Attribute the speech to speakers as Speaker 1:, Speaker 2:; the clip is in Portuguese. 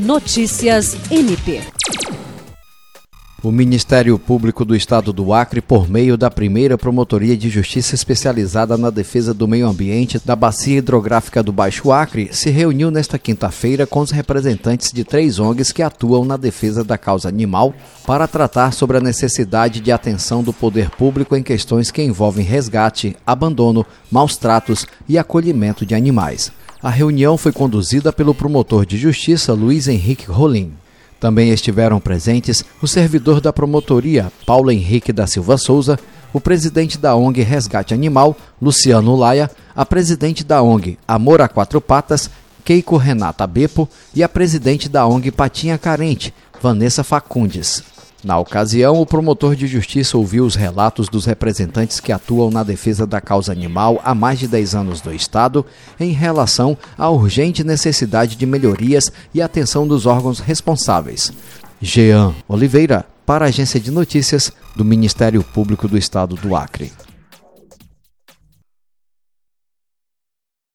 Speaker 1: Notícias MP.
Speaker 2: O Ministério Público do Estado do Acre, por meio da primeira Promotoria de Justiça especializada na defesa do meio ambiente da Bacia Hidrográfica do Baixo Acre, se reuniu nesta quinta-feira com os representantes de três ONGs que atuam na defesa da causa animal para tratar sobre a necessidade de atenção do poder público em questões que envolvem resgate, abandono, maus tratos e acolhimento de animais. A reunião foi conduzida pelo promotor de justiça Luiz Henrique Rolim. Também estiveram presentes o servidor da promotoria, Paulo Henrique da Silva Souza, o presidente da ONG Resgate Animal, Luciano Laia, a presidente da ONG Amor a Quatro Patas, Keiko Renata Bepo, e a presidente da ONG Patinha Carente, Vanessa Facundes. Na ocasião, o promotor de justiça ouviu os relatos dos representantes que atuam na defesa da causa animal há mais de 10 anos do Estado em relação à urgente necessidade de melhorias e atenção dos órgãos responsáveis. Jean Oliveira, para a Agência de Notícias do Ministério Público do Estado do Acre.